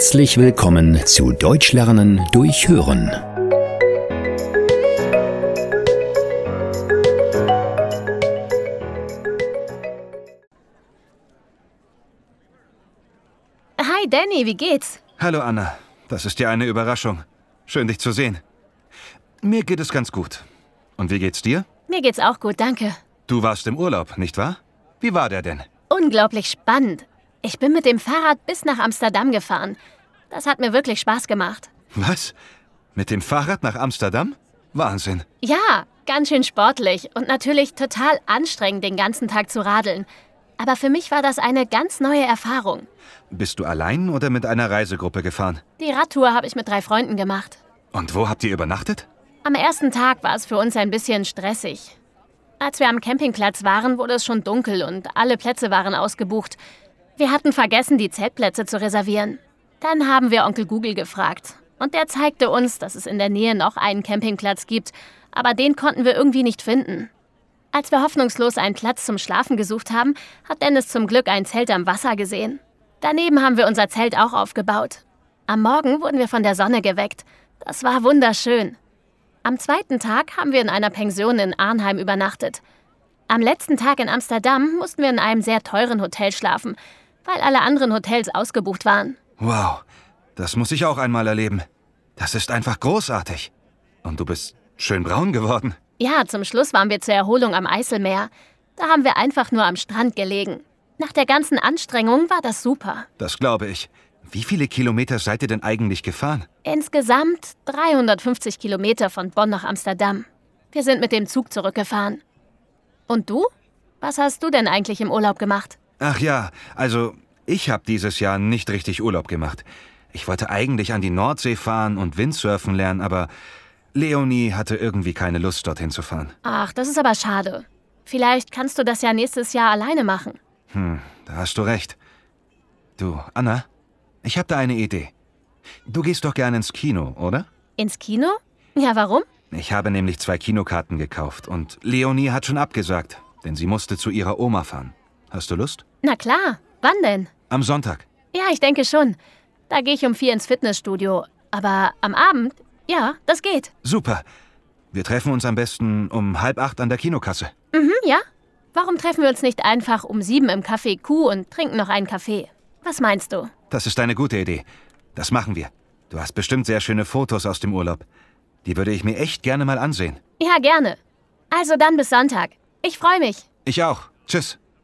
Herzlich willkommen zu Deutsch lernen durch Hören. Hi Danny, wie geht's? Hallo Anna, das ist ja eine Überraschung. Schön dich zu sehen. Mir geht es ganz gut. Und wie geht's dir? Mir geht's auch gut, danke. Du warst im Urlaub, nicht wahr? Wie war der denn? Unglaublich spannend. Ich bin mit dem Fahrrad bis nach Amsterdam gefahren. Das hat mir wirklich Spaß gemacht. Was? Mit dem Fahrrad nach Amsterdam? Wahnsinn. Ja, ganz schön sportlich und natürlich total anstrengend, den ganzen Tag zu radeln. Aber für mich war das eine ganz neue Erfahrung. Bist du allein oder mit einer Reisegruppe gefahren? Die Radtour habe ich mit drei Freunden gemacht. Und wo habt ihr übernachtet? Am ersten Tag war es für uns ein bisschen stressig. Als wir am Campingplatz waren, wurde es schon dunkel und alle Plätze waren ausgebucht. Wir hatten vergessen, die Zeltplätze zu reservieren. Dann haben wir Onkel Google gefragt. Und der zeigte uns, dass es in der Nähe noch einen Campingplatz gibt, aber den konnten wir irgendwie nicht finden. Als wir hoffnungslos einen Platz zum Schlafen gesucht haben, hat Dennis zum Glück ein Zelt am Wasser gesehen. Daneben haben wir unser Zelt auch aufgebaut. Am Morgen wurden wir von der Sonne geweckt. Das war wunderschön. Am zweiten Tag haben wir in einer Pension in Arnheim übernachtet. Am letzten Tag in Amsterdam mussten wir in einem sehr teuren Hotel schlafen, weil alle anderen Hotels ausgebucht waren. Wow, das muss ich auch einmal erleben. Das ist einfach großartig. Und du bist schön braun geworden. Ja, zum Schluss waren wir zur Erholung am Eiselmeer. Da haben wir einfach nur am Strand gelegen. Nach der ganzen Anstrengung war das super. Das glaube ich. Wie viele Kilometer seid ihr denn eigentlich gefahren? Insgesamt 350 Kilometer von Bonn nach Amsterdam. Wir sind mit dem Zug zurückgefahren. Und du? Was hast du denn eigentlich im Urlaub gemacht? Ach ja, also ich habe dieses Jahr nicht richtig Urlaub gemacht. Ich wollte eigentlich an die Nordsee fahren und Windsurfen lernen, aber Leonie hatte irgendwie keine Lust, dorthin zu fahren. Ach, das ist aber schade. Vielleicht kannst du das ja nächstes Jahr alleine machen. Hm, da hast du recht. Du, Anna, ich habe da eine Idee. Du gehst doch gerne ins Kino, oder? Ins Kino? Ja, warum? Ich habe nämlich zwei Kinokarten gekauft und Leonie hat schon abgesagt, denn sie musste zu ihrer Oma fahren. Hast du Lust? Na klar. Wann denn? Am Sonntag. Ja, ich denke schon. Da gehe ich um vier ins Fitnessstudio. Aber am Abend? Ja, das geht. Super. Wir treffen uns am besten um halb acht an der Kinokasse. Mhm, ja. Warum treffen wir uns nicht einfach um sieben im Café Q und trinken noch einen Kaffee? Was meinst du? Das ist eine gute Idee. Das machen wir. Du hast bestimmt sehr schöne Fotos aus dem Urlaub. Die würde ich mir echt gerne mal ansehen. Ja, gerne. Also dann bis Sonntag. Ich freue mich. Ich auch. Tschüss.